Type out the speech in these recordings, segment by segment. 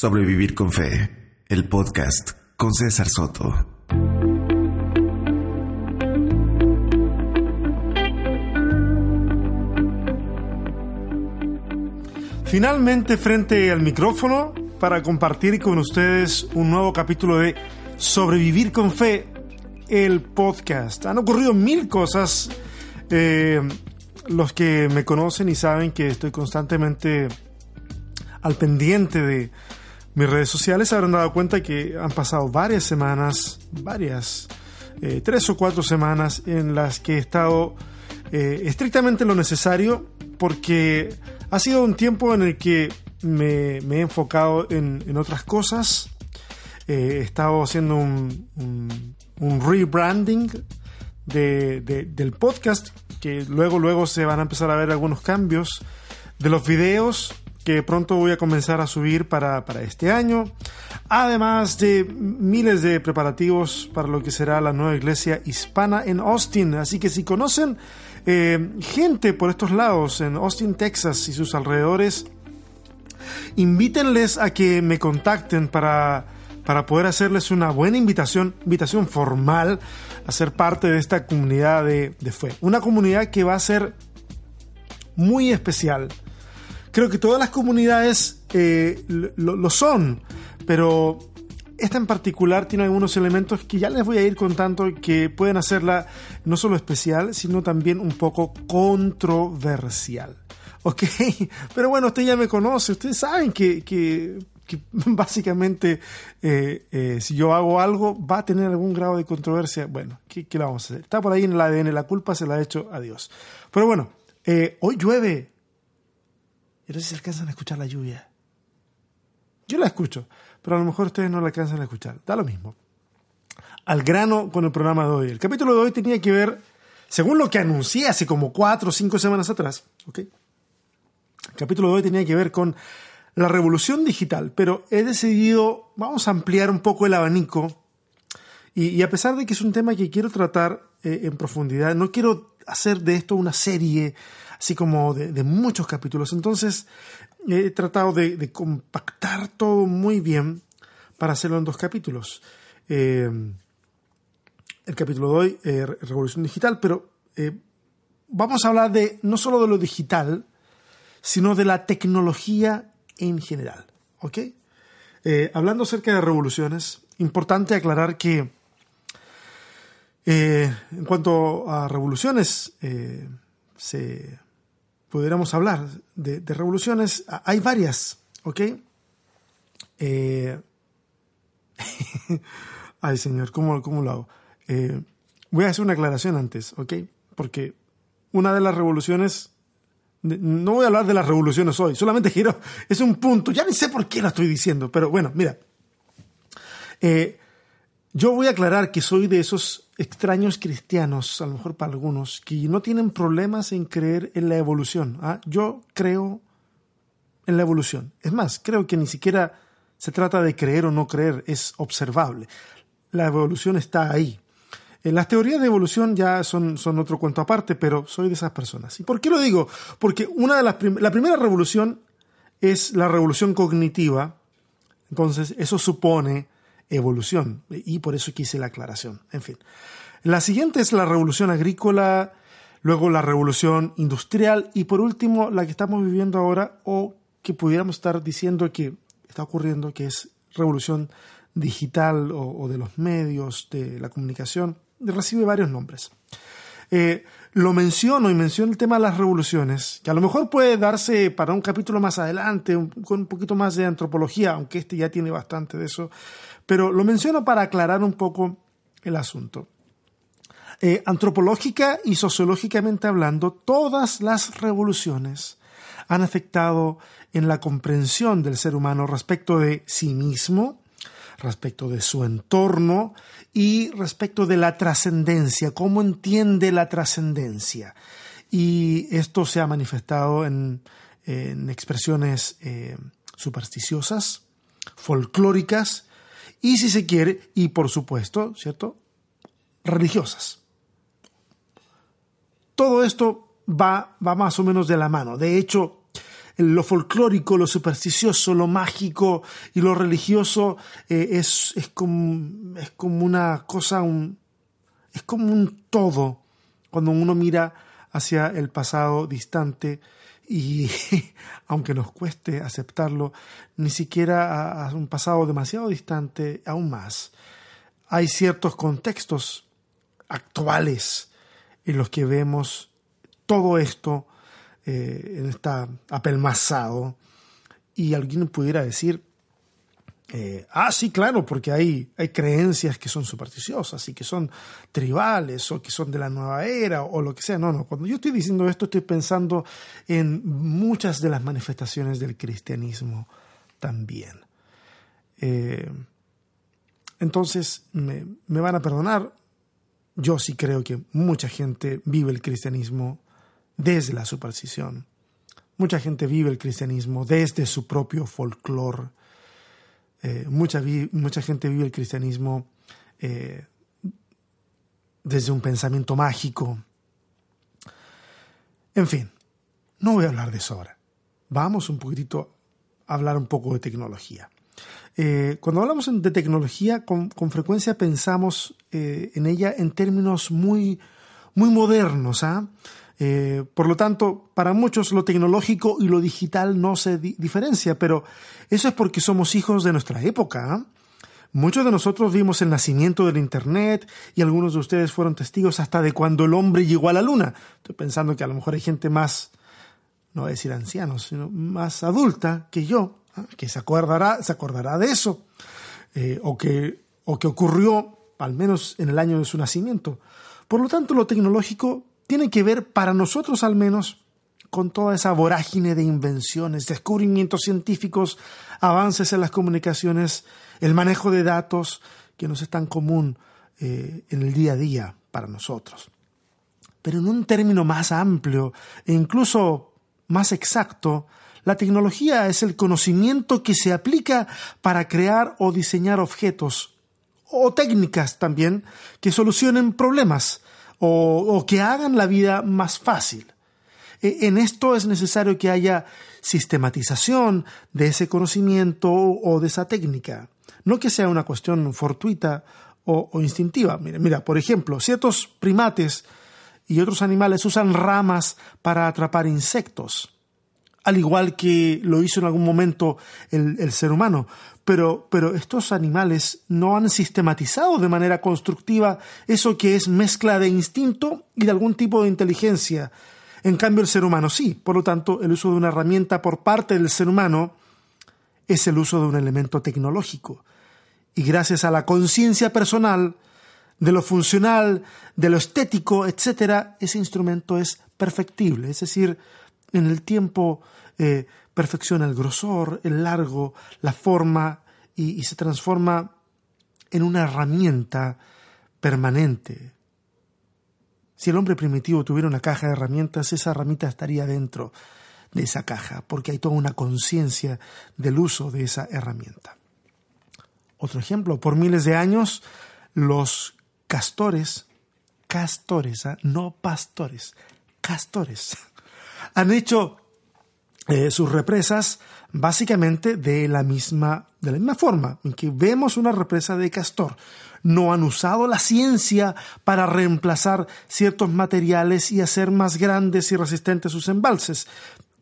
Sobrevivir con Fe, el podcast con César Soto. Finalmente frente al micrófono para compartir con ustedes un nuevo capítulo de Sobrevivir con Fe, el podcast. Han ocurrido mil cosas. Eh, los que me conocen y saben que estoy constantemente al pendiente de mis redes sociales habrán dado cuenta que han pasado varias semanas, varias, eh, tres o cuatro semanas en las que he estado eh, estrictamente lo necesario porque ha sido un tiempo en el que me, he enfocado en, otras cosas. Eh, he estado haciendo un, un, rebranding del podcast, que luego, luego se van a empezar a ver algunos cambios. De los videos, que pronto voy a comenzar a subir para, este año, además de miles de preparativos para lo que será la nueva iglesia hispana en Austin. Así que si conocen eh, gente por estos lados, en Austin, Texas y sus alrededores, invítenles a que me contacten para, para poder hacerles una buena invitación, invitación formal a ser parte de esta comunidad de, de fe. Una comunidad que va a ser muy especial Creo que todas las comunidades eh, lo, son, pero esta en particular tiene algunos elementos que ya les voy a ir contando que pueden hacerla no solo especial, sino también un poco controversial. ¿Ok? Pero bueno, usted ya me conoce, ustedes saben que, básicamente eh, eh, si yo hago algo va a tener algún grado de controversia. Bueno, ¿qué, ¿qué, vamos a hacer? Está por ahí en el ADN, la culpa se la ha hecho a Dios. Pero bueno, hoy llueve, y no sé si alcanzan a escuchar la lluvia. Yo la escucho, pero a lo mejor ustedes no la alcanzan a escuchar. Da lo mismo. Al grano con el programa de hoy. El capítulo de hoy tenía que ver, según lo que anuncié hace como cuatro o cinco semanas atrás, ¿ok? El capítulo de hoy tenía que ver con la revolución digital, pero he decidido, vamos a ampliar un poco el abanico. Y, a pesar de que es un tema que quiero tratar eh, en profundidad, no quiero hacer de esto una serie así como de, muchos capítulos. Entonces he tratado de, compactar todo muy bien para hacerlo en dos capítulos. Eh, el capítulo de hoy, eh, Revolución Digital, pero eh, vamos a hablar de no solo de lo digital, sino de la tecnología en general. ¿Ok? hablando acerca de revoluciones, importante aclarar que en cuanto a revoluciones, se pudiéramos hablar de, revoluciones, hay varias, ¿ok? Eh, ay, señor, ¿cómo, cómo lo hago? Eh, voy a hacer una aclaración antes, ¿ok? Porque una de las revoluciones, no voy a hablar de las revoluciones hoy, solamente quiero, es un punto, ya ni sé por qué lo estoy diciendo, pero bueno, mira, eh, yo voy a aclarar que soy de esos extraños cristianos, a lo mejor para algunos, que no tienen problemas en creer en la evolución. ¿ah? Yo creo en la evolución. Es más, creo que ni siquiera se trata de creer o no creer, es observable. La evolución está ahí. Eh, las teorías de evolución ya son, otro cuento aparte, pero soy de esas personas. ¿Y por qué lo digo? Porque una de las la primera revolución es la revolución cognitiva. Entonces, eso supone evolución. Y por eso quise la aclaración. En fin. La siguiente es la revolución agrícola, luego la revolución industrial y por último la que estamos viviendo ahora o que pudiéramos estar diciendo que está ocurriendo, que es revolución digital o, de los medios, de la comunicación, recibe varios nombres. Eh, lo menciono y menciono el tema de las revoluciones, que a lo mejor puede darse para un capítulo más adelante, con un poquito más de antropología, aunque este ya tiene bastante de eso, pero lo menciono para aclarar un poco el asunto. Eh, antropológica y sociológicamente hablando, todas las revoluciones han afectado en la comprensión del ser humano respecto de sí mismo, respecto de su entorno y respecto de la trascendencia, cómo entiende la trascendencia. Y esto se ha manifestado en, expresiones eh, supersticiosas, folclóricas y si se quiere, y por supuesto, ¿cierto? Religiosas. Todo esto va, va más o menos de la mano. De hecho, lo folclórico, lo supersticioso, lo mágico y lo religioso eh, es, es, como, es como una cosa, un, es como un todo cuando uno mira hacia el pasado distante y aunque nos cueste aceptarlo, ni siquiera a, un pasado demasiado distante, aún más. Hay ciertos contextos actuales en los que vemos todo esto eh, en está apelmazado y alguien pudiera decir, eh, ah, sí, claro, porque hay, hay creencias que son supersticiosas y que son tribales o que son de la nueva era o lo que sea. No, no, cuando yo estoy diciendo esto estoy pensando en muchas de las manifestaciones del cristianismo también. Eh, entonces, me, me van a perdonar, yo sí creo que mucha gente vive el cristianismo desde la superstición. Mucha gente vive el cristianismo desde su propio folclore. Eh, mucha, mucha, gente vive el cristianismo eh, desde un pensamiento mágico. En fin, no voy a hablar de eso ahora. Vamos un poquitito a hablar un poco de tecnología. Eh, cuando hablamos de tecnología, con, frecuencia pensamos en ella en términos muy, muy modernos. ¿ah? Eh, por lo tanto, para muchos lo tecnológico y lo digital no se diferencia, pero eso es porque somos hijos de nuestra época. ¿ah? Muchos de nosotros vimos el nacimiento del Internet y algunos de ustedes fueron testigos hasta de cuando el hombre llegó a la Luna. Estoy pensando que a lo mejor hay gente más, no voy a decir ancianos, sino más adulta que yo, ¿ah? que se acordará, se acordará de eso, eh, o, que, o que ocurrió al menos en el año de su nacimiento. Por lo tanto, lo tecnológico tiene que ver, para nosotros al menos, con toda esa vorágine de invenciones, descubrimientos científicos, avances en las comunicaciones, el manejo de datos, que nos es tan común eh, en el día a día para nosotros. Pero en un término más amplio e incluso más exacto, la tecnología es el conocimiento que se aplica para crear o diseñar objetos o técnicas también que solucionen problemas o, que hagan la vida más fácil. E, en esto es necesario que haya sistematización de ese conocimiento o de esa técnica, no que sea una cuestión fortuita o, instintiva. Mira, mira, por ejemplo, ciertos primates y otros animales usan ramas para atrapar insectos, al igual que lo hizo en algún momento el ser humano pero, estos animales no han sistematizado de manera constructiva eso que es mezcla de instinto y de algún tipo de inteligencia. En cambio, el ser humano sí. Por lo tanto, el uso de una herramienta por parte del ser humano es el uso de un elemento tecnológico. Y gracias a la conciencia personal de lo funcional, de lo estético, etc., ese instrumento es perfectible. Es decir, en el tiempo eh, perfecciona el grosor, el largo, la forma y, se transforma en una herramienta permanente. Si el hombre primitivo tuviera una caja de herramientas, esa herramienta estaría dentro de esa caja, porque hay toda una conciencia del uso de esa herramienta. Otro ejemplo, por miles de años los castores, castores, ¿ah? no pastores, castores, han hecho eh, sus represas básicamente de la misma de la misma forma en que vemos una represa de castor. No han usado la ciencia para reemplazar ciertos materiales y hacer más grandes y resistentes sus embalses.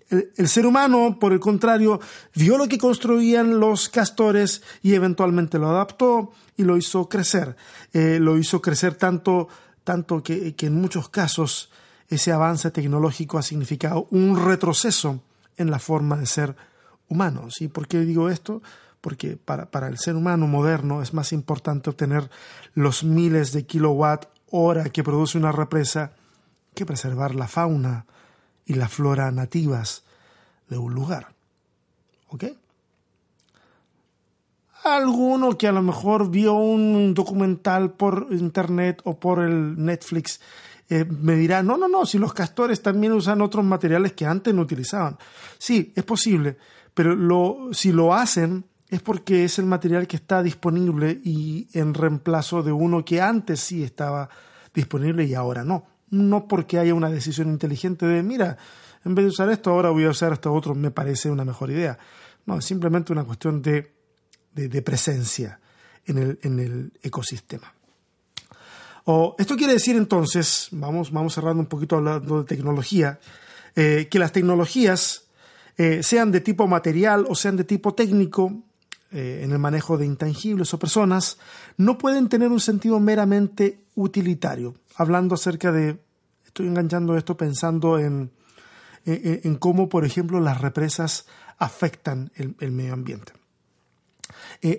El, ser humano, por el contrario, vio lo que construían los castores y eventualmente lo adaptó y lo hizo crecer. Eh, lo hizo crecer tanto, tanto que en muchos casos ese avance tecnológico ha significado un retroceso en la forma de ser humanos. ¿Y por qué digo esto? Porque para, para el ser humano moderno es más importante obtener los miles de kilowatt hora que produce una represa que preservar la fauna y la flora nativas de un lugar. ¿Ok? Alguno que a lo mejor vio un documental por internet o por el Netflix eh, me dirá, no, no, no, si los castores también usan otros materiales que antes no utilizaban. Sí, es posible, pero lo, si lo hacen es porque es el material que está disponible y en reemplazo de uno que antes sí estaba disponible y ahora no. No porque haya una decisión inteligente de, mira, en vez de usar esto, ahora voy a usar esto otro, me parece una mejor idea. No, es simplemente una cuestión de, de, presencia en el, en el ecosistema. O, esto quiere decir entonces, vamos, vamos cerrando un poquito hablando de tecnología, eh, que las tecnologías, eh, sean de tipo material o sean de tipo técnico, eh, en el manejo de intangibles o personas, no pueden tener un sentido meramente utilitario. Hablando acerca de, estoy enganchando esto pensando en, en, cómo, por ejemplo, las represas afectan el, medio ambiente.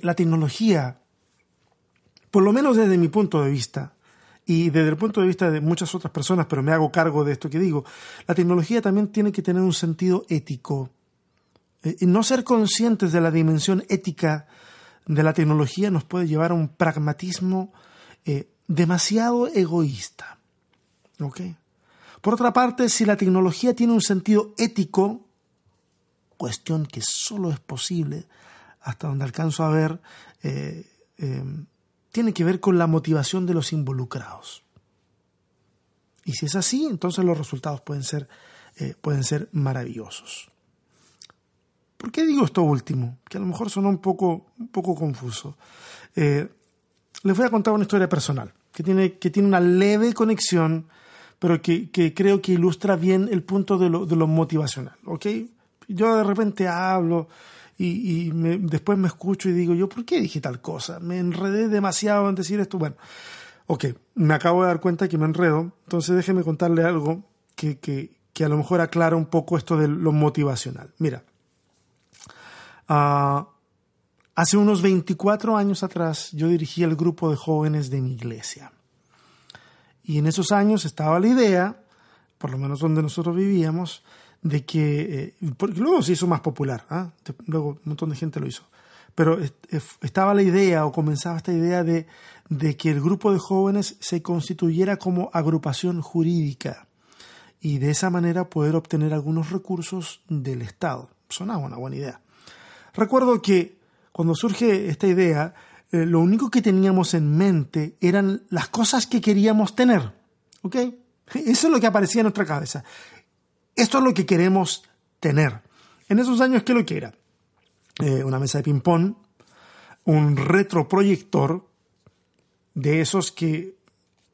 la tecnología, por lo menos desde mi punto de vista, y desde el punto de vista de muchas otras personas, pero me hago cargo de esto que digo, la tecnología también tiene que tener un sentido ético. Eh, no ser conscientes de la dimensión ética de la tecnología nos puede llevar a un pragmatismo eh, demasiado egoísta. Por otra parte, si la tecnología tiene un sentido ético, cuestión que solo es posible, hasta donde alcanzo a ver, eh, tiene que ver con la motivación de los involucrados. Y si es así, entonces los resultados pueden ser, eh, pueden ser maravillosos. ¿Por qué digo esto último? Que a lo mejor suena un poco, un poco confuso. Eh, les voy a contar una historia personal que tiene, que tiene una leve conexión, pero que, creo que ilustra bien el punto de lo, de lo motivacional. Yo de repente hablo y, después me escucho y digo yo, ¿por qué dije tal cosa? Me enredé demasiado en decir esto. Bueno, ok, me acabo de dar cuenta que me enredo, entonces déjeme contarle algo que, que, a lo mejor aclara un poco esto de lo motivacional. Mira, ah, hace unos 24 años atrás yo dirigía el grupo de jóvenes de mi iglesia. Y en esos años estaba la idea, por lo menos donde nosotros vivíamos, de que, eh, luego se hizo más popular, ¿ah? luego un montón de gente lo hizo, pero estaba la idea o comenzaba esta idea de, de que el grupo de jóvenes se constituyera como agrupación jurídica y de esa manera poder obtener algunos recursos del Estado. Sonaba una buena idea. Recuerdo que cuando surge esta idea, eh, lo único que teníamos en mente eran las cosas que queríamos tener. ¿Ok? Eso es lo que aparecía en nuestra cabeza. Esto es lo que queremos tener. En esos años, ¿qué lo que era? Eh, una mesa de ping-pong, un retroproyector de esos que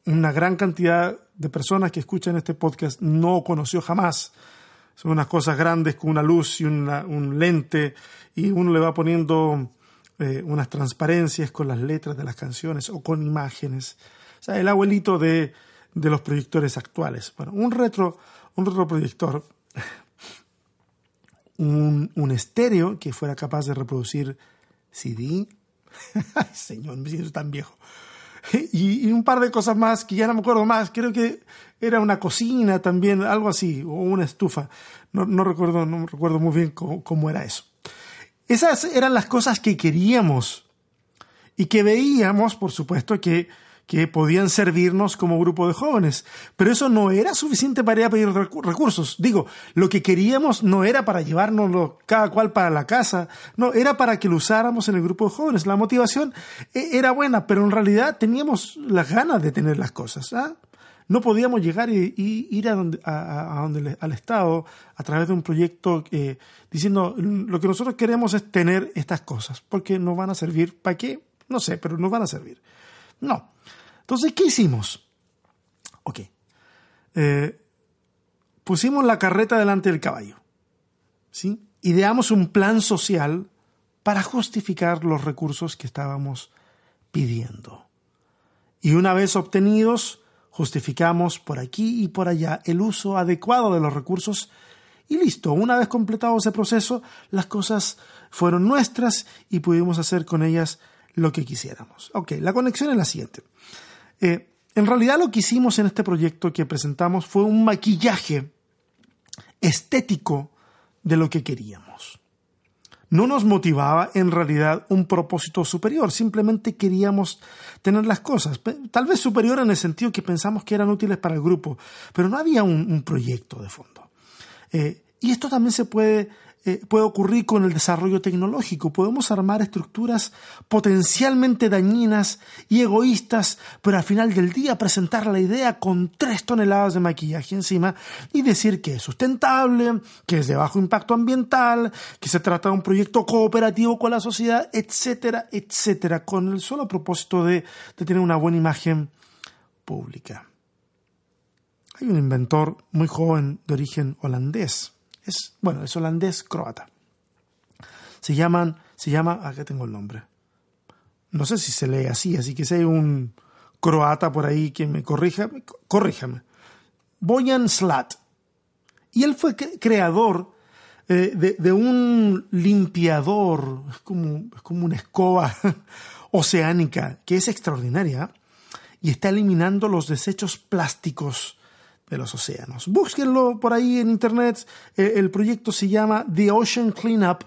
una gran cantidad de personas que escuchan este podcast no conoció jamás. Son unas cosas grandes con una luz y un lente y uno le va poniendo eh, unas transparencias con las letras de las canciones o con imágenes. O sea, el abuelito de, de los proyectores actuales. Bueno, un retro un retroproyector, un, un estéreo que fuera capaz de reproducir CD. Ay, señor, me siento tan viejo. Y, un par de cosas más que ya no me acuerdo más. Creo que era una cocina también, algo así, o una estufa. No, recuerdo, no recuerdo muy bien cómo era eso. Esas eran las cosas que queríamos y que veíamos, por supuesto, que que podían servirnos como grupo de jóvenes. Pero eso no era suficiente para ir a pedir recursos. Digo, lo que queríamos no era para llevárnoslo cada cual para la casa, no, era para que lo usáramos en el grupo de jóvenes. La motivación e, era buena, pero en realidad teníamos las ganas de tener las cosas. ¿ah? No podíamos llegar y, ir a donde, a, donde, al Estado a través de un proyecto eh, diciendo lo que nosotros queremos es tener estas cosas, porque nos van a servir. ¿Para qué? No sé, pero nos van a servir. No. Entonces, ¿qué hicimos? Ok. Eh, pusimos la carreta delante del caballo. ¿Sí? Ideamos un plan social para justificar los recursos que estábamos pidiendo. Y una vez obtenidos, justificamos por aquí y por allá el uso adecuado de los recursos y listo, una vez completado ese proceso, las cosas fueron nuestras y pudimos hacer con ellas lo que quisiéramos. Ok, la conexión es la siguiente. Eh, en realidad lo que hicimos en este proyecto que presentamos fue un maquillaje estético de lo que queríamos. No nos motivaba en realidad un propósito superior, simplemente queríamos tener las cosas, tal vez superior en el sentido que pensamos que eran útiles para el grupo, pero no había un, proyecto de fondo. Eh, y esto también se puede eh, puede ocurrir con el desarrollo tecnológico. Podemos armar estructuras potencialmente dañinas y egoístas, pero al final del día presentar la idea con tres toneladas de maquillaje encima y decir que es sustentable, que es de bajo impacto ambiental, que se trata de un proyecto cooperativo con la sociedad, etcétera, etcétera, con el solo propósito de, de tener una buena imagen pública. Hay un inventor muy joven de origen holandés. Es, bueno, es holandés croata. Se llaman, se llama, acá tengo el nombre. No sé si se lee así, así que si hay un croata por ahí que me corrija, corríjame. Boyan Slat. Y él fue creador eh, de, un limpiador, como, es como una escoba oceánica, que es extraordinaria y está eliminando los desechos plásticos de los océanos. Búsquenlo por ahí en internet. Eh, el proyecto se llama The Ocean Cleanup.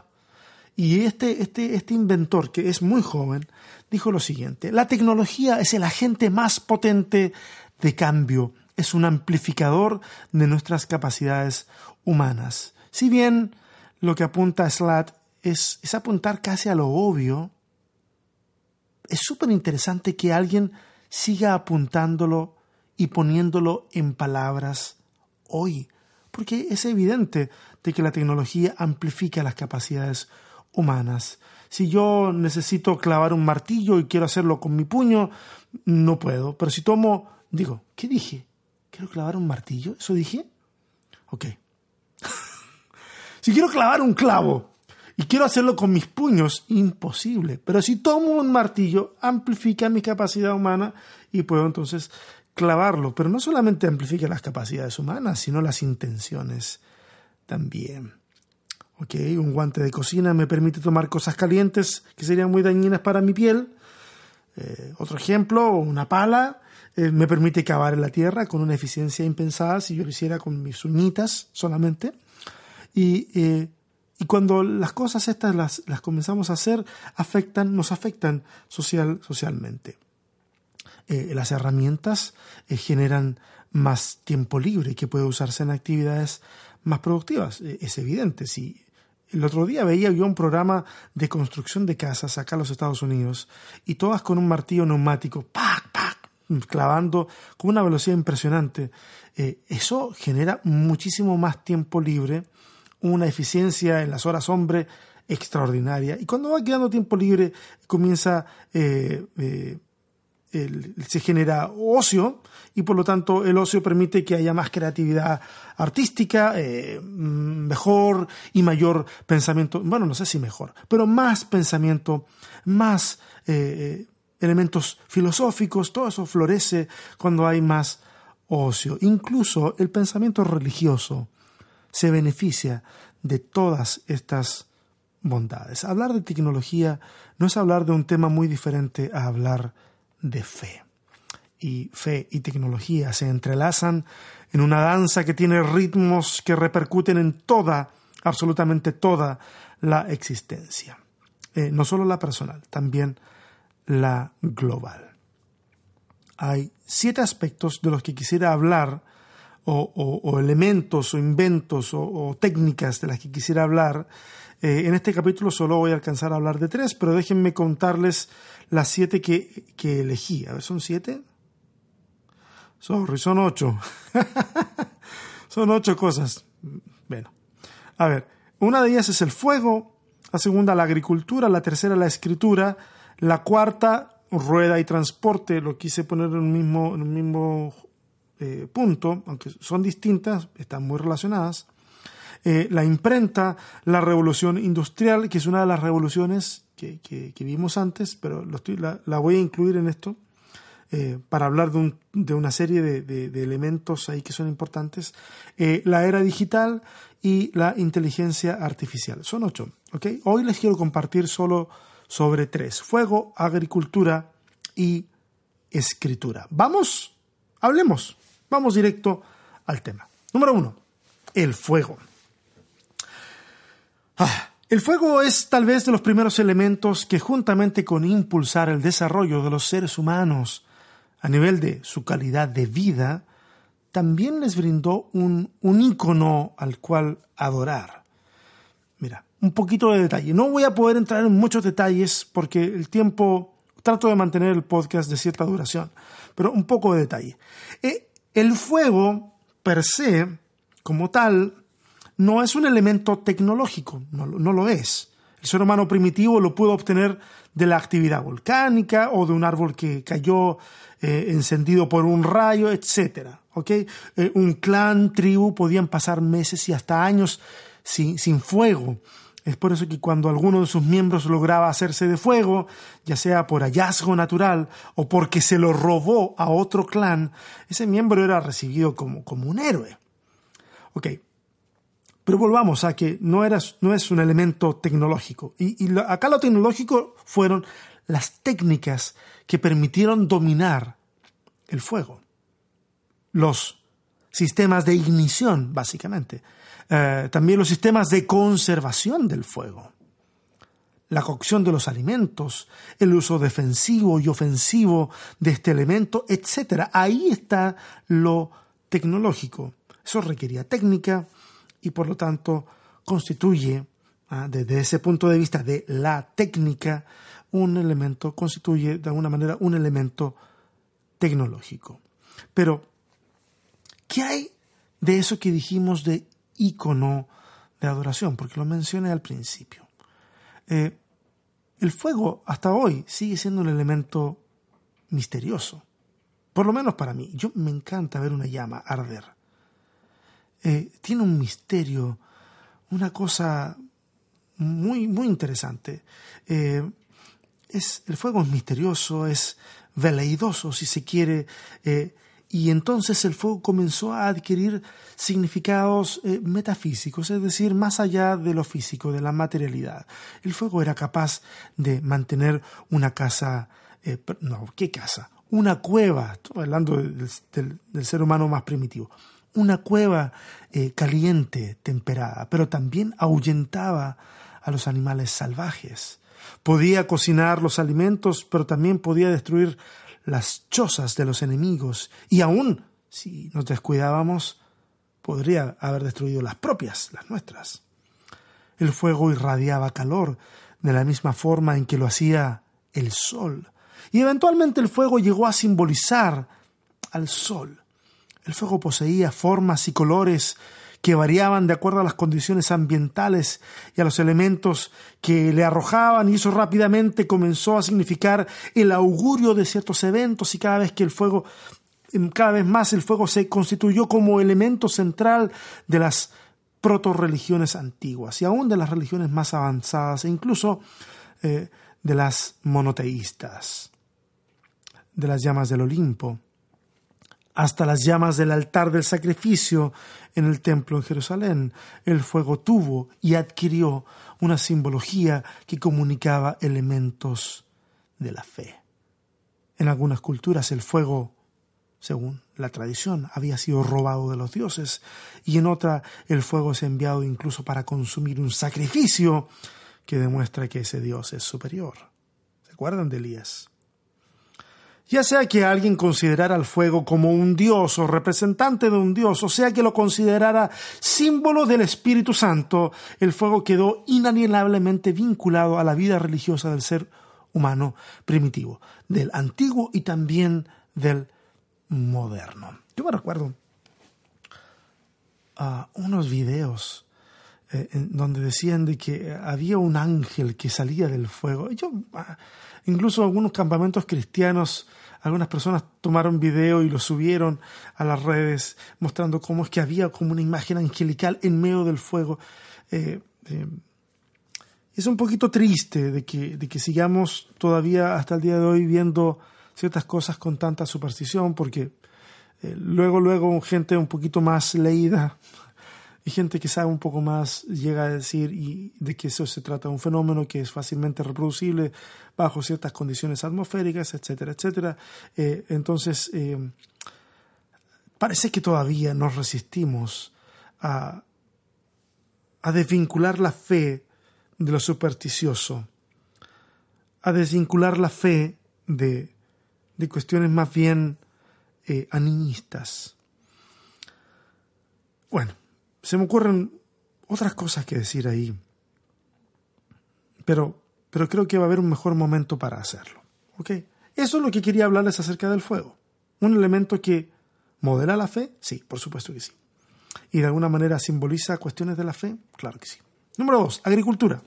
Y este, este, este inventor, que es muy joven, dijo lo siguiente, la tecnología es el agente más potente de cambio, es un amplificador de nuestras capacidades humanas. Si bien lo que apunta Slat es, es apuntar casi a lo obvio, es súper interesante que alguien siga apuntándolo y poniéndolo en palabras hoy, porque es evidente de que la tecnología amplifica las capacidades humanas. Si yo necesito clavar un martillo y quiero hacerlo con mi puño, no puedo. Pero si tomo, digo, ¿qué dije? ¿Quiero clavar un martillo? ¿Eso dije? Ok. si quiero clavar un clavo y quiero hacerlo con mis puños, imposible. Pero si tomo un martillo, amplifica mi capacidad humana y puedo entonces clavarlo, pero no solamente amplifica las capacidades humanas, sino las intenciones también. Ok, un guante de cocina me permite tomar cosas calientes que serían muy dañinas para mi piel. Eh, otro ejemplo, una pala eh, me permite cavar en la tierra con una eficiencia impensada si yo lo hiciera con mis uñitas solamente. Y, eh, y cuando las cosas estas las, las, comenzamos a hacer, afectan, nos afectan social, socialmente. Eh, las herramientas eh, generan más tiempo libre que puede usarse en actividades más productivas. Eh, es evidente. Si el otro día veía yo un programa de construcción de casas acá en los Estados Unidos y todas con un martillo neumático, ¡pac, pac! clavando con una velocidad impresionante. eso genera muchísimo más tiempo libre, una eficiencia en las horas hombre extraordinaria. Y cuando va quedando tiempo libre, comienza se genera ocio y por lo tanto el ocio permite que haya más creatividad artística, eh, mejor y mayor pensamiento, bueno, no sé si mejor, pero más pensamiento, más eh, elementos filosóficos, todo eso florece cuando hay más ocio. Incluso el pensamiento religioso se beneficia de todas estas bondades. Hablar de tecnología no es hablar de un tema muy diferente a hablar de fe. Y fe y tecnología se entrelazan en una danza que tiene ritmos que repercuten en toda, absolutamente toda la existencia. Eh, no solo la personal, también la global. Hay siete aspectos de los que quisiera hablar, o, elementos, o inventos, o, técnicas de las que quisiera hablar. Eh, en este capítulo solo voy a alcanzar a hablar de tres, pero déjenme contarles las siete que, que elegí. A ver, ¿son siete? Sorry, son ocho. son ocho cosas. Bueno, a ver, una de ellas es el fuego, la segunda la agricultura, la tercera la escritura, la cuarta rueda y transporte, lo quise poner en un mismo, en un mismo eh, punto, aunque son distintas, están muy relacionadas. Eh, la imprenta, la revolución industrial, que es una de las revoluciones que, que, vimos antes, pero la, voy a incluir en esto eh, para hablar de, un, de una serie de, de, elementos ahí que son importantes. Eh, la era digital y la inteligencia artificial. Son ocho. ¿okay? Hoy les quiero compartir solo sobre tres. Fuego, agricultura y escritura. Vamos, hablemos. Vamos directo al tema. Número uno, el fuego. Ah, el fuego es tal vez de los primeros elementos que juntamente con impulsar el desarrollo de los seres humanos a nivel de su calidad de vida, también les brindó un, un ícono al cual adorar. Mira, un poquito de detalle. No voy a poder entrar en muchos detalles porque el tiempo, trato de mantener el podcast de cierta duración, pero un poco de detalle. Eh, el fuego, per se, como tal, no es un elemento tecnológico, no, lo es. El ser humano primitivo lo pudo obtener de la actividad volcánica o de un árbol que cayó eh, encendido por un rayo, etc. ¿okay? Eh, un clan, tribu, podían pasar meses y hasta años sin, fuego. Es por eso que cuando alguno de sus miembros lograba hacerse de fuego, ya sea por hallazgo natural o porque se lo robó a otro clan, ese miembro era recibido como, como un héroe. Ok, pero volvamos a que no, era, no es un elemento tecnológico. Y, acá lo tecnológico fueron las técnicas que permitieron dominar el fuego. Los sistemas de ignición, básicamente. Eh, también los sistemas de conservación del fuego. La cocción de los alimentos, el uso defensivo y ofensivo de este elemento, etc. Ahí está lo tecnológico. Eso requería técnica, y por lo tanto constituye, ah, desde ese punto de vista de la técnica, un elemento, constituye de alguna manera un elemento tecnológico. Pero, ¿qué hay de eso que dijimos de ícono de adoración? Porque lo mencioné al principio. Eh, el fuego hasta hoy sigue siendo un elemento misterioso. Por lo menos para mí. Yo me encanta ver una llama arder. Eh, tiene un misterio, una cosa muy, muy interesante. Eh, es, el fuego es misterioso, es veleidoso, si se quiere, eh, y entonces el fuego comenzó a adquirir significados metafísicos, es decir, más allá de lo físico, de la materialidad. El fuego era capaz de mantener una casa, no, ¿qué casa? Una cueva, estoy hablando del ser humano más primitivo una cueva eh, caliente, temperada, pero también ahuyentaba a los animales salvajes. Podía cocinar los alimentos, pero también podía destruir las chozas de los enemigos y aún, si nos descuidábamos, podría haber destruido las propias, las nuestras. El fuego irradiaba calor de la misma forma en que lo hacía el sol, y eventualmente el fuego llegó a simbolizar al sol. El fuego poseía formas y colores que variaban de acuerdo a las condiciones ambientales y a los elementos que le arrojaban y eso rápidamente comenzó a significar el augurio de ciertos eventos y cada vez que el fuego cada vez más el fuego se constituyó como elemento central de las proto-religiones antiguas y aún de las religiones más avanzadas e incluso eh, de las monoteístas, de las llamas del Olimpo hasta las llamas del altar del sacrificio en el templo en Jerusalén. El fuego tuvo y adquirió una simbología que comunicaba elementos de la fe. En algunas culturas el fuego, según la tradición, había sido robado de los dioses y en otra el fuego es enviado incluso para consumir un sacrificio que demuestra que ese dios es superior. ¿Se acuerdan de Elías? Ya sea que alguien considerara al fuego como un dios o representante de un dios, o sea que lo considerara símbolo del Espíritu Santo, el fuego quedó inalienablemente vinculado a la vida religiosa del ser humano primitivo, del antiguo y también del moderno. Yo me recuerdo a unos videos eh, donde decían de que había un ángel que salía del fuego. Yo, ah, incluso algunos campamentos cristianos algunas personas tomaron video y lo subieron a las redes mostrando cómo es que había como una imagen angelical en medio del fuego. Eh, eh, es un poquito triste de que, de que sigamos todavía hasta el día de hoy viendo ciertas cosas con tanta superstición, porque eh, luego, luego gente un poquito más leída y gente que sabe un poco más llega a decir y de que eso se trata de un fenómeno que es fácilmente reproducible bajo ciertas condiciones atmosféricas, etcétera, etcétera. Eh, entonces, eh, parece que todavía nos resistimos a, a desvincular la fe de lo supersticioso, a desvincular la fe de, de cuestiones más bien eh, animistas. Bueno, se me ocurren otras cosas que decir ahí. pero, pero creo que va a haber un mejor momento para hacerlo. ¿ok? Eso es lo que quería hablarles acerca del fuego. Un elemento que modela la fe, sí, por supuesto que sí. Y de alguna manera simboliza cuestiones de la fe, claro que sí. Número dos, agricultura.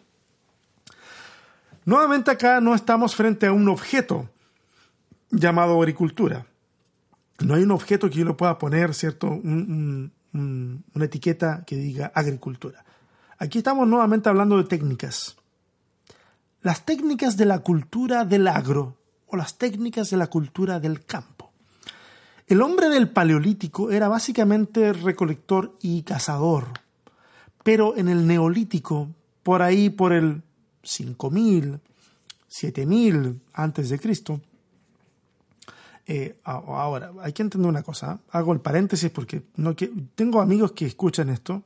Nuevamente acá no estamos frente a un objeto llamado agricultura. No hay un objeto que yo le pueda poner, ¿cierto? Una etiqueta que diga agricultura. Aquí estamos nuevamente hablando de técnicas. Las técnicas de la cultura del agro o las técnicas de la cultura del campo. El hombre del Paleolítico era básicamente recolector y cazador, pero en el Neolítico, por ahí por el 5000, 7000 antes de Cristo, eh, ahora, hay que entender una cosa, ¿eh? hago el paréntesis porque no, tengo amigos que escuchan esto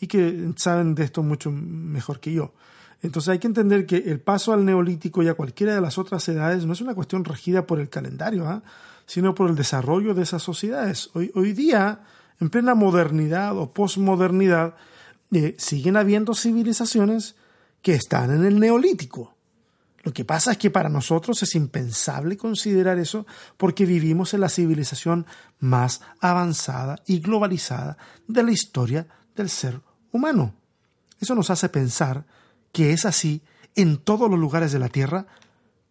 y que saben de esto mucho mejor que yo. Entonces hay que entender que el paso al neolítico y a cualquiera de las otras edades no es una cuestión regida por el calendario, ¿eh? sino por el desarrollo de esas sociedades. Hoy, hoy día, en plena modernidad o posmodernidad, siguen habiendo civilizaciones que están en el neolítico. Lo que pasa es que para nosotros es impensable considerar eso porque vivimos en la civilización más avanzada y globalizada de la historia del ser humano. Eso nos hace pensar que es así en todos los lugares de la Tierra,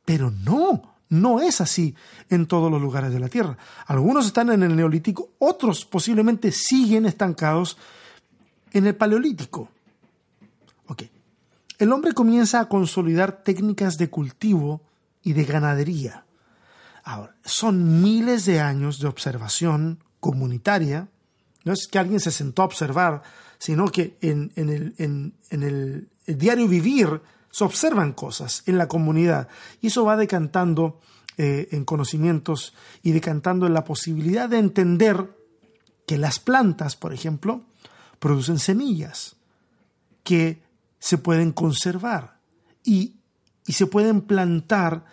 pero no, no es así en todos los lugares de la Tierra. Algunos están en el Neolítico, otros posiblemente siguen estancados en el Paleolítico. El hombre comienza a consolidar técnicas de cultivo y de ganadería. Ahora, son miles de años de observación comunitaria. No es que alguien se sentó a observar, sino que en, el, diario vivir se observan cosas en la comunidad. Y eso va decantando eh, en conocimientos y decantando en la posibilidad de entender que las plantas, por ejemplo, producen semillas, que se pueden conservar y, se pueden plantar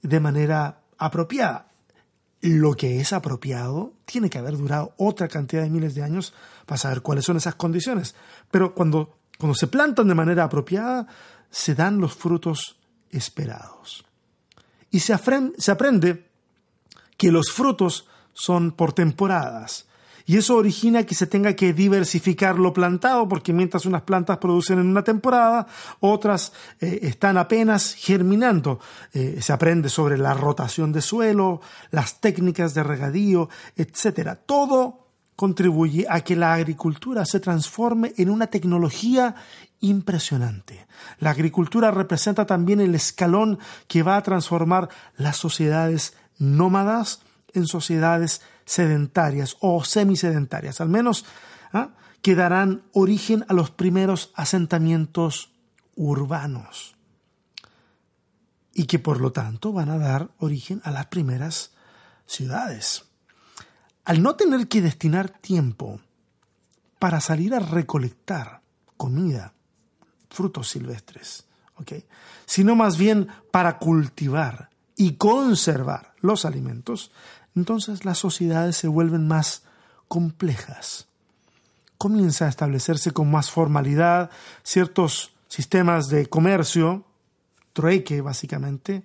de manera apropiada. Lo que es apropiado tiene que haber durado otra cantidad de miles de años para saber cuáles son esas condiciones. Pero cuando, cuando se plantan de manera apropiada, se dan los frutos esperados. Y se, se aprende que los frutos son por temporadas y eso origina que se tenga que diversificar lo plantado, porque mientras unas plantas producen en una temporada, otras eh, están apenas germinando. Eh, se aprende sobre la rotación de suelo, las técnicas de regadío, etc. Todo contribuye a que la agricultura se transforme en una tecnología impresionante. La agricultura representa también el escalón que va a transformar las sociedades nómadas en sociedades sedentarias o semisedentarias, al menos ¿ah? que darán origen a los primeros asentamientos urbanos y que por lo tanto van a dar origen a las primeras ciudades. Al no tener que destinar tiempo para salir a recolectar comida, frutos silvestres, sino más bien para cultivar y conservar los alimentos, entonces las sociedades se vuelven más complejas. Comienza a establecerse con más formalidad ciertos sistemas de comercio, trueque básicamente,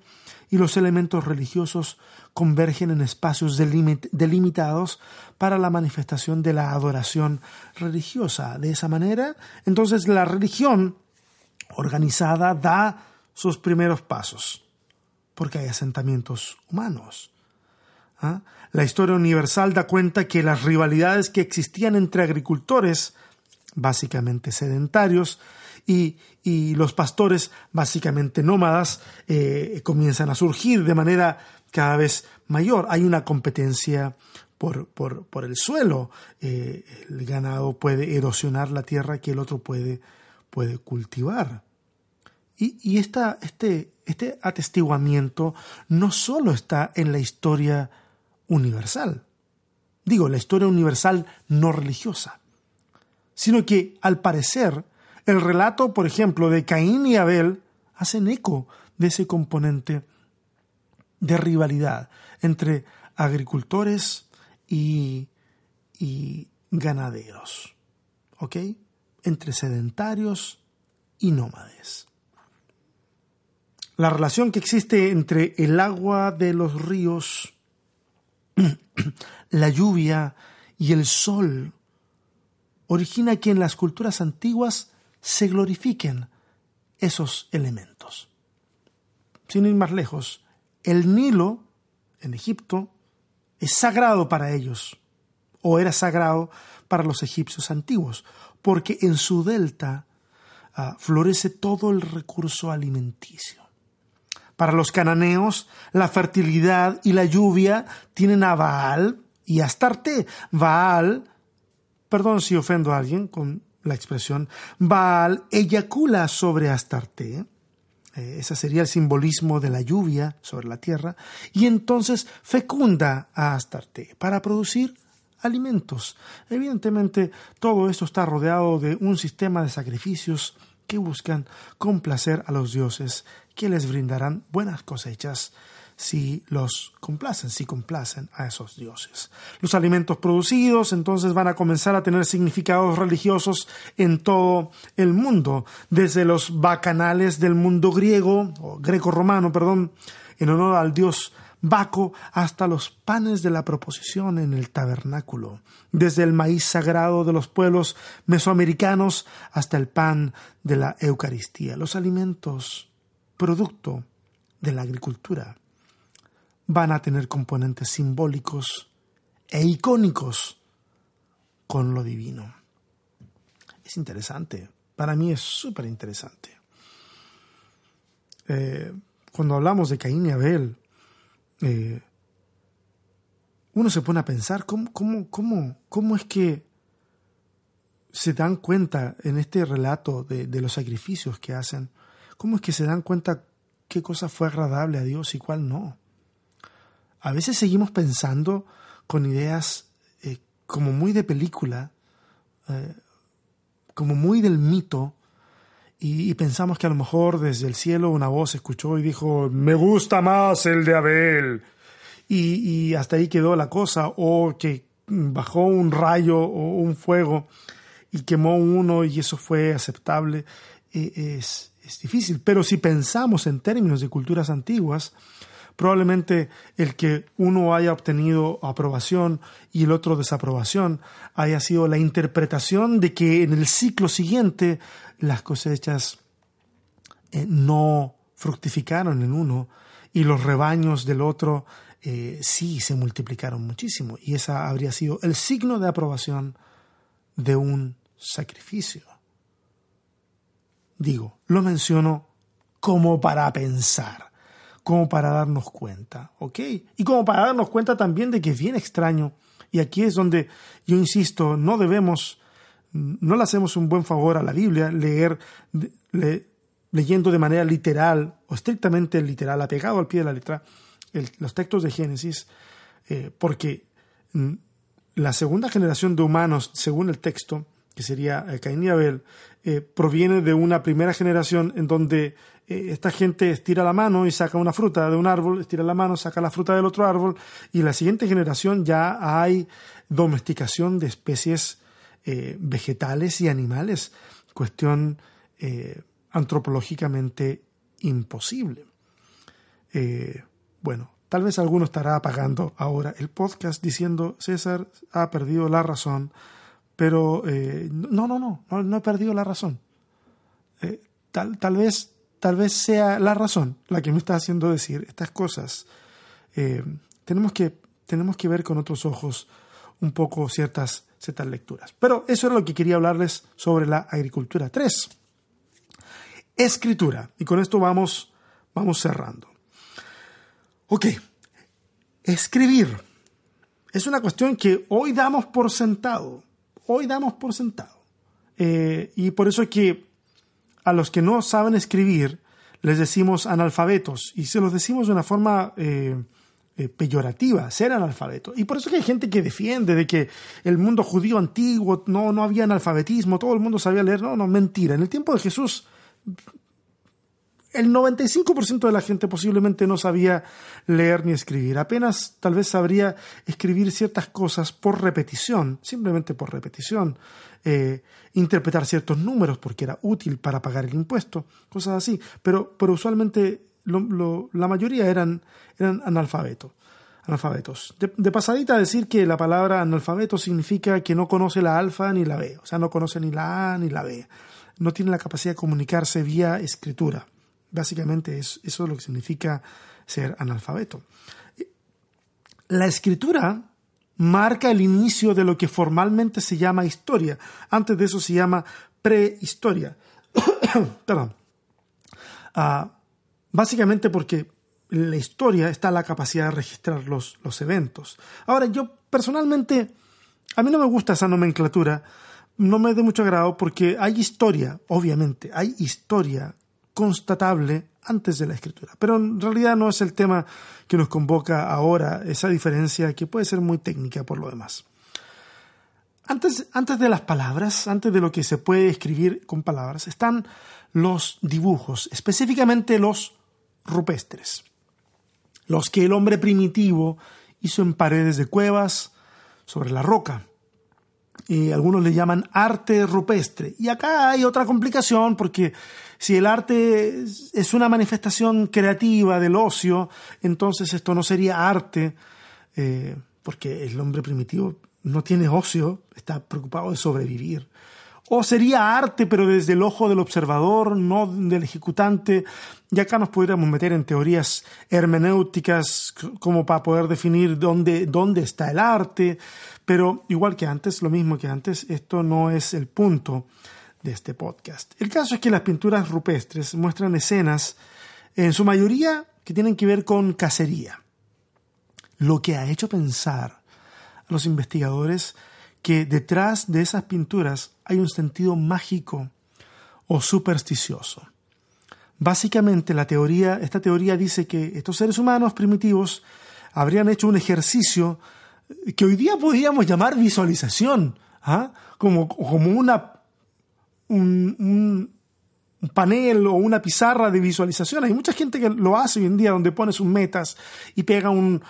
y los elementos religiosos convergen en espacios delimitados para la manifestación de la adoración religiosa. De esa manera, entonces la religión organizada da sus primeros pasos, porque hay asentamientos humanos. ¿Ah? La historia universal da cuenta que las rivalidades que existían entre agricultores, básicamente sedentarios, y, los pastores, básicamente nómadas, eh, comienzan a surgir de manera cada vez mayor. Hay una competencia por, el suelo. Eh, el ganado puede erosionar la tierra que el otro puede, puede cultivar. Y, y esta, este, este atestiguamiento no solo está en la historia universal. Digo, la historia universal no religiosa. Sino que, al parecer, el relato, por ejemplo, de Caín y Abel hacen eco de ese componente de rivalidad entre agricultores y, y ganaderos. ¿Ok? Entre sedentarios y nómades. la relación que existe entre el agua de los ríos, la lluvia y el sol origina que en las culturas antiguas se glorifiquen esos elementos. Sin ir más lejos, el Nilo en Egipto es sagrado para ellos, o era sagrado para los egipcios antiguos, porque en su delta ah, florece todo el recurso alimenticio. Para los cananeos, la fertilidad y la lluvia tienen a Baal y Astarte. Baal perdón si ofendo a alguien con la expresión, Baal eyacula sobre Astarte. Eh, ese sería el simbolismo de la lluvia sobre la tierra, y entonces fecunda a Astarte para producir alimentos. Evidentemente, todo esto está rodeado de un sistema de sacrificios que buscan complacer a los dioses, que les brindarán buenas cosechas si los complacen, si complacen a esos dioses. Los alimentos producidos entonces van a comenzar a tener significados religiosos en todo el mundo, desde los bacanales del mundo griego, o greco-romano, perdón, en honor al dios Baco, hasta los panes de la proposición en el tabernáculo, desde el maíz sagrado de los pueblos mesoamericanos hasta el pan de la Eucaristía, los alimentos producto de la agricultura van a tener componentes simbólicos e icónicos con lo divino. Es interesante, para mí es súper interesante. Eh, cuando hablamos de Caín y Abel, eh, uno se pone a pensar cómo, cómo, cómo, cómo es que se dan cuenta en este relato de, de, los sacrificios que hacen, cómo es que se dan cuenta qué cosa fue agradable a Dios y cuál no a veces seguimos pensando con ideas eh, como muy de película, eh, como muy del mito, y, pensamos que a lo mejor desde el cielo una voz escuchó y dijo, me gusta más el de Abel. Y, hasta ahí quedó la cosa, o que bajó un rayo o un fuego y quemó uno y eso fue aceptable. E, es, es difícil, pero si pensamos en términos de culturas antiguas, Probablemente el que uno haya obtenido aprobación y el otro desaprobación haya sido la interpretación de que en el ciclo siguiente las cosechas eh, no fructificaron en uno y los rebaños del otro eh, sí se multiplicaron muchísimo. Y ese habría sido el signo de aprobación de un sacrificio. Digo, lo menciono como para pensar como para darnos cuenta, ¿ok? Y como para darnos cuenta también de que es bien extraño, y aquí es donde yo insisto, no debemos, no le hacemos un buen favor a la Biblia leer, leyendo de manera literal o estrictamente literal, apegado al pie de la letra, los textos de Génesis, eh, porque mm, la segunda generación de humanos, según el texto, que sería eh, Caín y Abel, eh, proviene de una primera generación en donde eh, esta gente estira la mano y saca una fruta de un árbol, estira la mano, saca la fruta del otro árbol, y en la siguiente generación ya hay domesticación de especies vegetales y animales, cuestión antropológicamente imposible. bueno, tal vez alguno estará apagando ahora el podcast diciendo César ha perdido la razón pero eh, no, no, no, no, he perdido la razón. Eh, tal, tal, vez, tal vez sea la razón la que me está haciendo decir estas cosas. Eh, tenemos, que, tenemos que ver con otros ojos un poco ciertas, ciertas lecturas. Pero eso es lo que quería hablarles sobre la agricultura. Tres, escritura. Y con esto vamos, vamos cerrando. Ok, escribir. Es una cuestión que hoy damos por sentado hoy damos por sentado. Eh, y por eso es que a los que no saben escribir les decimos analfabetos y se los decimos de una forma eh, eh, peyorativa, ser analfabeto. Y por eso que hay gente que defiende de que el mundo judío antiguo no, no había analfabetismo, todo el mundo sabía leer. No, no, mentira. En el tiempo de Jesús el 95% de la gente posiblemente no sabía leer ni escribir. Apenas tal vez sabría escribir ciertas cosas por repetición, simplemente por repetición. Eh, interpretar ciertos números porque era útil para pagar el impuesto, cosas así. Pero, pero usualmente la mayoría eran, analfabetos. analfabetos. De, pasadita decir que la palabra analfabeto significa que no conoce la alfa ni la B, o sea, no conoce ni la A ni la B. No tiene la capacidad de comunicarse vía escritura. Básicamente es, eso es lo que significa ser analfabeto. La escritura marca el inicio de lo que formalmente se llama historia. Antes de eso se llama prehistoria. Perdón. Ah, básicamente porque la historia está la capacidad de registrar los, los eventos. Ahora, yo personalmente, a mí no me gusta esa nomenclatura, no me de mucho agrado porque hay historia, obviamente, hay historia constatable antes de la escritura. Pero en realidad no es el tema que nos convoca ahora, esa diferencia que puede ser muy técnica por lo demás. Antes, antes de las palabras, antes de lo que se puede escribir con palabras, están los dibujos, específicamente los rupestres, los que el hombre primitivo hizo en paredes de cuevas, sobre la roca. Y algunos le llaman arte rupestre. Y acá hay otra complicación porque si el arte es una manifestación creativa del ocio, entonces esto no sería arte, eh, porque el hombre primitivo no tiene ocio, está preocupado de sobrevivir. O sería arte, pero desde el ojo del observador, no del ejecutante. Y acá nos podríamos meter en teorías hermenéuticas como para poder definir dónde, dónde está el arte. Pero igual que antes, lo mismo que antes, esto no es el punto de este podcast. El caso es que las pinturas rupestres muestran escenas, en su mayoría, que tienen que ver con cacería. Lo que ha hecho pensar a los investigadores que detrás de esas pinturas hay un sentido mágico o supersticioso. Básicamente la teoría, esta teoría dice que estos seres humanos primitivos habrían hecho un ejercicio que hoy día podríamos llamar visualización, ¿ah? como, como una un, panel o una pizarra de visualización. Hay mucha gente que lo hace hoy en día donde pone sus metas y pega un,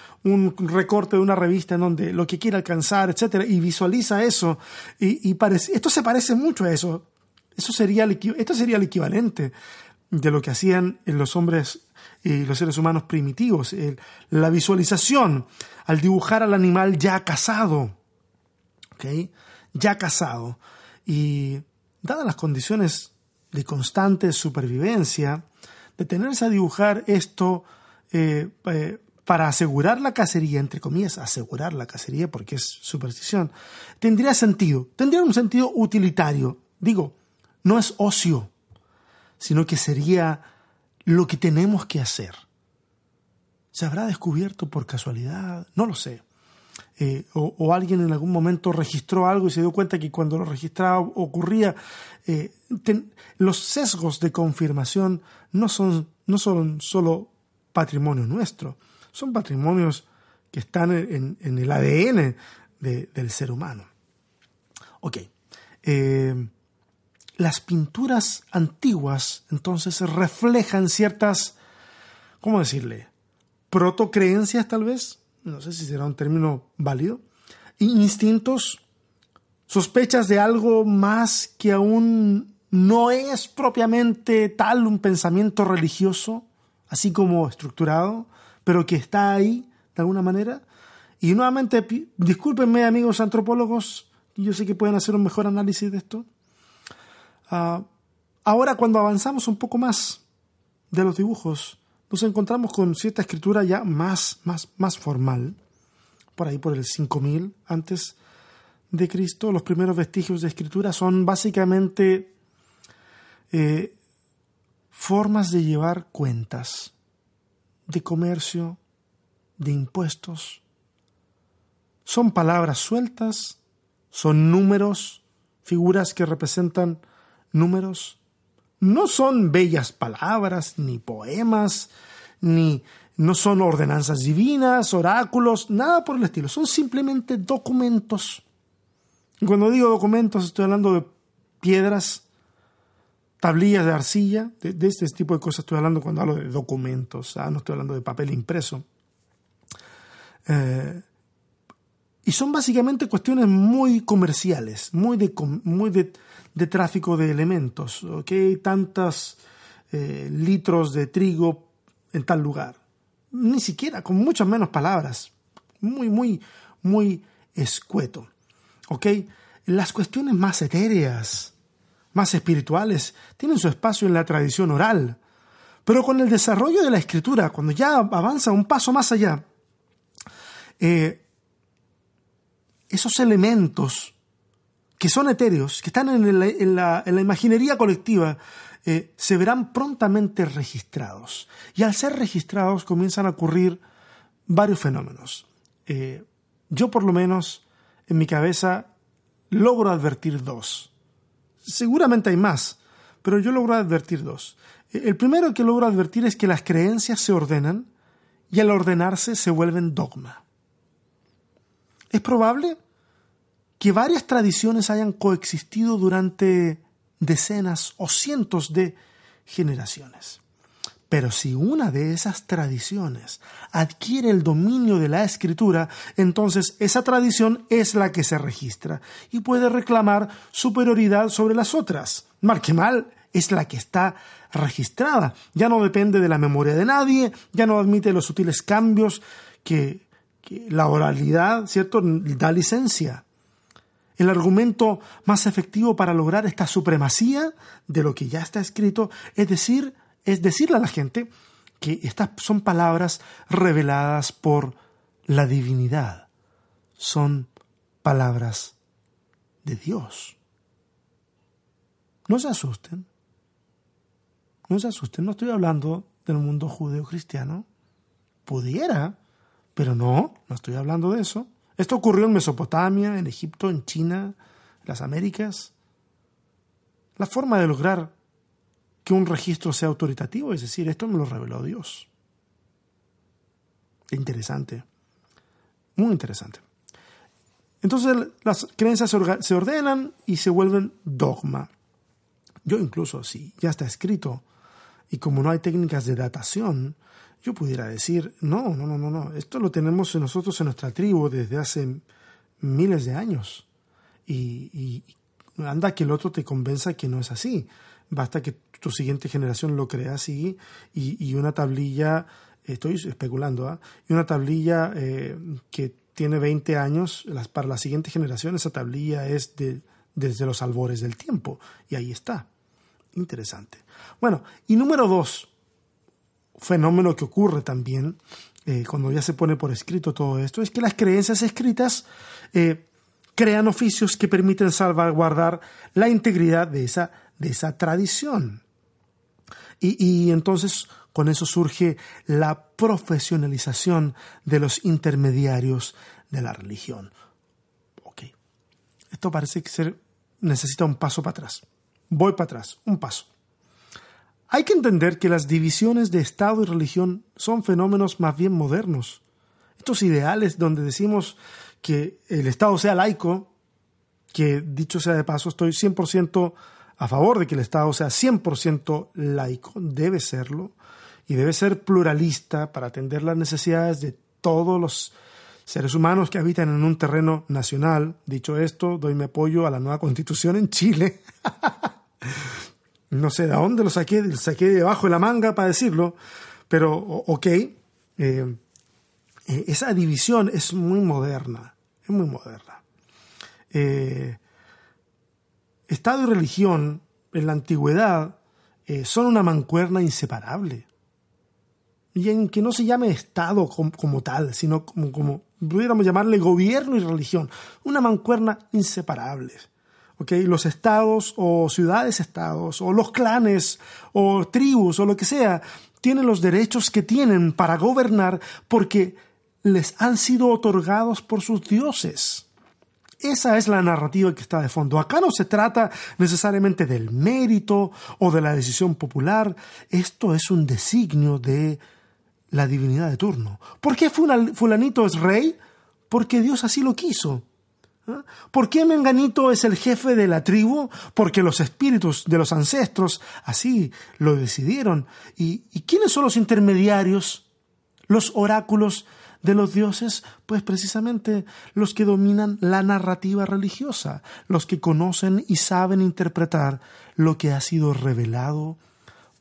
recorte de una revista en donde lo que quiere alcanzar, etcétera, y visualiza eso. Y, parece, esto se parece mucho a eso. Eso sería esto sería el equivalente de lo que hacían los hombres y los seres humanos primitivos. la visualización al dibujar al animal ya casado. Ya casado. Y dadas las condiciones de constante supervivencia, detenerse a dibujar esto eh, eh, para asegurar la cacería, entre comillas, asegurar la cacería porque es superstición, tendría sentido, tendría un sentido utilitario. Digo, no es ocio, sino que sería lo que tenemos que hacer. ¿Se habrá descubierto por casualidad? No lo sé. Eh, o, alguien en algún momento registró algo y se dio cuenta que cuando lo registraba ocurría. Eh, los sesgos de confirmación no son, no son solo patrimonio nuestro, son patrimonios que están en, el ADN del ser humano. Ok. Eh, las pinturas antiguas entonces reflejan ciertas, ¿cómo decirle? Protocreencias tal vez, no sé si será un término válido, instintos, sospechas de algo más que aún no es propiamente tal un pensamiento religioso, así como estructurado, pero que está ahí de alguna manera. Y nuevamente, discúlpenme amigos antropólogos, yo sé que pueden hacer un mejor análisis de esto. Ah, ahora cuando avanzamos un poco más de los dibujos, nos encontramos con cierta escritura ya más, más, más formal, por ahí por el 5000 antes de Cristo. Los primeros vestigios de escritura son básicamente eh, formas de llevar cuentas de comercio, de impuestos. Son palabras sueltas, son números, figuras que representan números no son bellas palabras, ni poemas, ni no son ordenanzas divinas, oráculos, nada por el estilo. Son simplemente documentos. Y cuando digo documentos estoy hablando de piedras, tablillas de arcilla, de, este tipo de cosas estoy hablando cuando hablo de documentos, ¿ah? no estoy hablando de papel impreso. Eh, y son básicamente cuestiones muy comerciales, muy de, muy de, tráfico de elementos. ¿okay? Tantos eh, litros de trigo en tal lugar. Ni siquiera, con muchas menos palabras. Muy, muy, muy escueto. ¿Ok? Las cuestiones más etéreas, más espirituales, tienen su espacio en la tradición oral. Pero con el desarrollo de la escritura, cuando ya avanza un paso más allá, eh, esos elementos que son etéreos, que están en la, imaginería colectiva, eh, se verán prontamente registrados. Y al ser registrados comienzan a ocurrir varios fenómenos. Eh, yo por lo menos en mi cabeza logro advertir dos. Seguramente hay más, pero yo logro advertir dos. El primero que logro advertir es que las creencias se ordenan y al ordenarse se vuelven dogma. Es probable que varias tradiciones hayan coexistido durante decenas o cientos de generaciones. Pero si una de esas tradiciones adquiere el dominio de la escritura, entonces esa tradición es la que se registra y puede reclamar superioridad sobre las otras. Mal que mal, es la que está registrada. Ya no depende de la memoria de nadie, ya no admite los sutiles cambios que, la oralidad, ¿cierto?, da licencia el argumento más efectivo para lograr esta supremacía de lo que ya está escrito es decir, es decirle a la gente que estas son palabras reveladas por la divinidad. Son palabras de Dios. No se asusten. No se asusten. No estoy hablando del mundo judeo-cristiano. Pudiera, pero no, no estoy hablando de eso. Esto ocurrió en Mesopotamia, en Egipto, en China, en las Américas. La forma de lograr que un registro sea autoritativo, es decir, esto me lo reveló Dios. Interesante, muy interesante. Entonces las creencias se ordenan y se vuelven dogma. Yo incluso, si ya está escrito, y como no hay técnicas de datación, yo pudiera decir, no, no, no, no, no, esto lo tenemos nosotros en nuestra tribu desde hace miles de años. Y, anda que el otro te convenza que no es así. Basta que tu siguiente generación lo crea así y, una tablilla, estoy especulando, ¿ah? y una tablilla eh, que tiene 20 años, para la siguiente generación esa tablilla es de, desde los albores del tiempo. Y ahí está. Interesante. Bueno, y número dos, fenómeno que ocurre también eh, cuando ya se pone por escrito todo esto, es que las creencias escritas eh, crean oficios que permiten salvaguardar la integridad de esa, de esa tradición. Y, entonces con eso surge la profesionalización de los intermediarios de la religión. Ok, esto parece que ser, necesita un paso para atrás. Voy para atrás, un paso. Hay que entender que las divisiones de Estado y religión son fenómenos más bien modernos. Estos ideales donde decimos que el Estado sea laico, que dicho sea de paso, estoy 100% a favor de que el Estado sea 100% laico, debe serlo, y debe ser pluralista para atender las necesidades de todos los seres humanos que habitan en un terreno nacional. Dicho esto, doy mi apoyo a la nueva constitución en Chile. no sé de dónde lo saqué, lo saqué debajo de la manga para decirlo, pero ok, eh, eh, esa división es muy moderna, es muy moderna. Eh, Estado y religión en la antigüedad son una mancuerna inseparable. Y en que no se llame Estado como, tal, sino como, como pudiéramos llamarle gobierno y religión, una mancuerna inseparable. Los estados o ciudades-estados o los clanes o tribus o lo que sea tienen los derechos que tienen para gobernar porque les han sido otorgados por sus dioses. Esa es la narrativa que está de fondo. Acá no se trata necesariamente del mérito o de la decisión popular. Esto es un designio de la divinidad de turno. ¿Por qué fulanito es rey? Porque Dios así lo quiso. ¿Por qué Menganito es el jefe de la tribu? Porque los espíritus de los ancestros así lo decidieron. ¿Y, quiénes son los intermediarios? Los oráculos de los dioses, pues precisamente los que dominan la narrativa religiosa, los que conocen y saben interpretar lo que ha sido revelado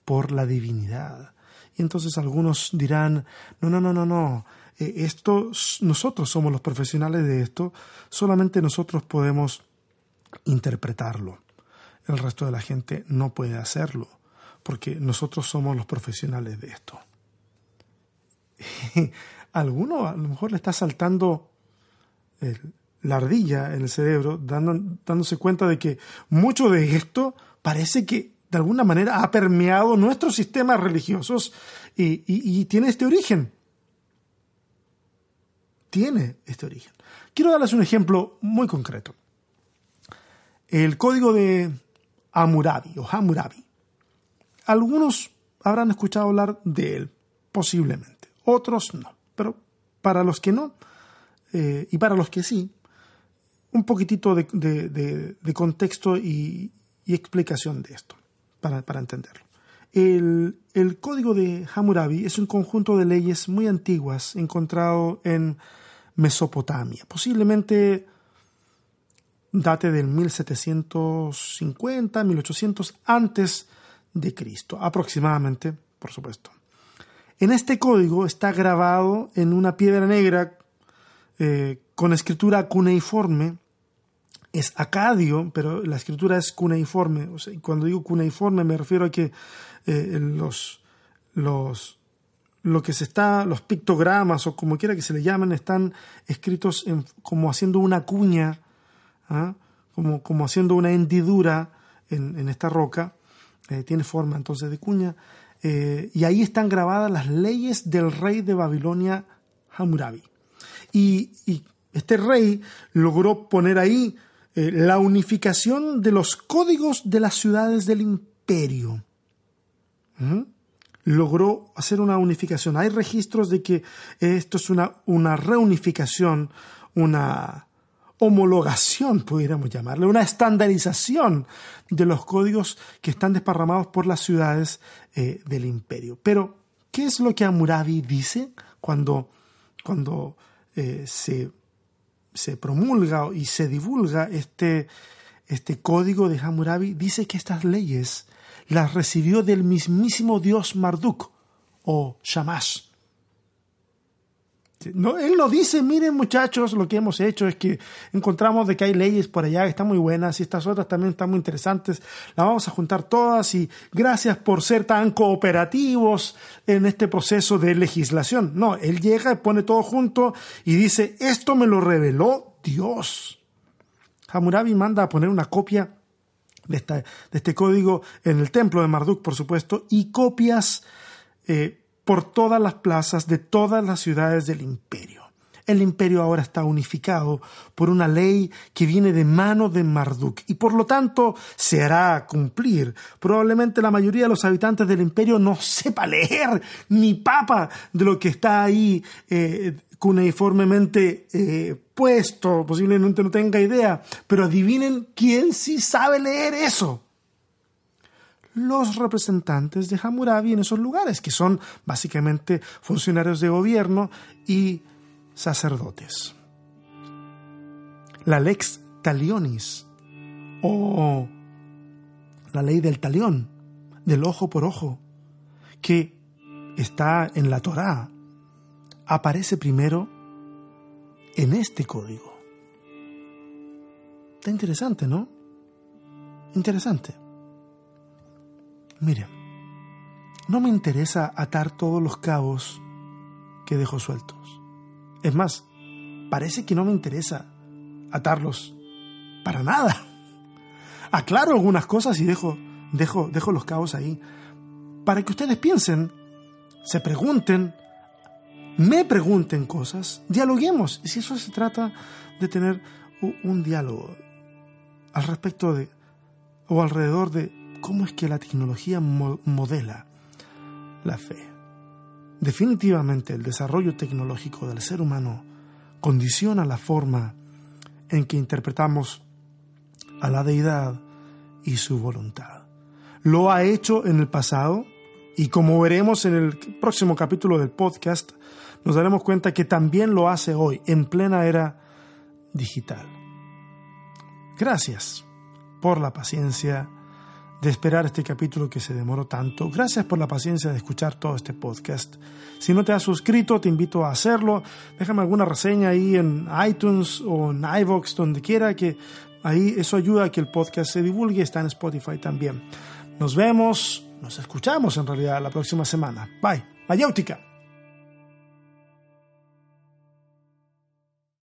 por la divinidad. Y entonces algunos dirán, no, no, no, no, no, eh, esto, nosotros somos los profesionales de esto, solamente nosotros podemos interpretarlo. El resto de la gente no puede hacerlo, porque nosotros somos los profesionales de esto. alguno a lo mejor le está saltando la ardilla en el cerebro, dándose cuenta de que mucho de esto parece que de alguna manera ha permeado nuestros sistemas religiosos y, tiene este origen. Tiene este origen. Quiero darles un ejemplo muy concreto. El código de Hammurabi o Hammurabi. Algunos habrán escuchado hablar de él, posiblemente. Otros no. Pero para los que no, eh, y para los que sí, un poquitito de, contexto y, explicación de esto, para, entenderlo. El, código de Hammurabi es un conjunto de leyes muy antiguas encontrado en Mesopotamia, posiblemente date del 1750, 1800 antes de Cristo, aproximadamente, por supuesto. En este código está grabado en una piedra negra eh, con escritura cuneiforme. Es acadio, pero la escritura es cuneiforme. cuando digo cuneiforme me refiero a que eh, los, los, lo que se está, los pictogramas o como quiera que se le llamen, están escritos como haciendo una cuña, ¿ah? como, como haciendo una hendidura en, esta roca. Eh, tiene forma entonces de cuña. y ahí están grabadas las leyes del rey de Babilonia, Hammurabi. Y, este rey logró poner ahí eh, la unificación de los códigos de las ciudades del imperio. ¿Mm? Logró hacer una unificación. Hay registros de que esto es una, una reunificación, una homologación, pudiéramos llamarle, una estandarización de los códigos que están desparramados por las ciudades eh, del imperio. Pero, ¿qué es lo que Amurabi dice cuando, cuando eh, se, se, promulga y se divulga este, este código de Hammurabi, dice que estas leyes las recibió del mismísimo dios Marduk o Shamash. No, él lo dice, miren muchachos, lo que hemos hecho es que encontramos de que hay leyes por allá que están muy buenas y estas otras también están muy interesantes. Las vamos a juntar todas y gracias por ser tan cooperativos en este proceso de legislación. No, él llega y pone todo junto y dice, esto me lo reveló Dios. Hammurabi manda a poner una copia de, este código en el templo de Marduk, por supuesto, y copias eh, por todas las plazas de todas las ciudades del imperio. El imperio ahora está unificado por una ley que viene de mano de Marduk y por lo tanto se hará cumplir. Probablemente la mayoría de los habitantes del imperio no sepa leer ni papa de lo que está ahí eh, cuneiformemente eh, puesto, posiblemente no tenga idea, pero adivinen quién sí sabe leer eso los representantes de Hammurabi en esos lugares, que son básicamente funcionarios de gobierno y sacerdotes. La lex talionis, o la ley del talión, del ojo por ojo, que está en la Torá, aparece primero en este código. Está interesante, ¿no? Interesante. Mire, no me interesa atar todos los cabos que dejo sueltos. Es más, parece que no me interesa atarlos para nada. Aclaro algunas cosas y dejo, dejo, dejo los cabos ahí para que ustedes piensen, se pregunten, me pregunten cosas, dialoguemos. Y si eso se trata de tener un diálogo al respecto de o alrededor de cómo es que la tecnología modela la fe. Definitivamente el desarrollo tecnológico del ser humano condiciona la forma en que interpretamos a la deidad y su voluntad. Lo ha hecho en el pasado y como veremos en el próximo capítulo del podcast, nos daremos cuenta que también lo hace hoy, en plena era digital. Gracias por la paciencia de esperar este capítulo que se demoró tanto. Gracias por la paciencia de escuchar todo este podcast. Si no te has suscrito, te invito a hacerlo. Déjame alguna reseña ahí en iTunes o en iVoox, donde quiera, que ahí eso ayuda a que el podcast se divulgue. Está en Spotify también. Nos vemos, nos escuchamos en realidad la próxima semana. Bye.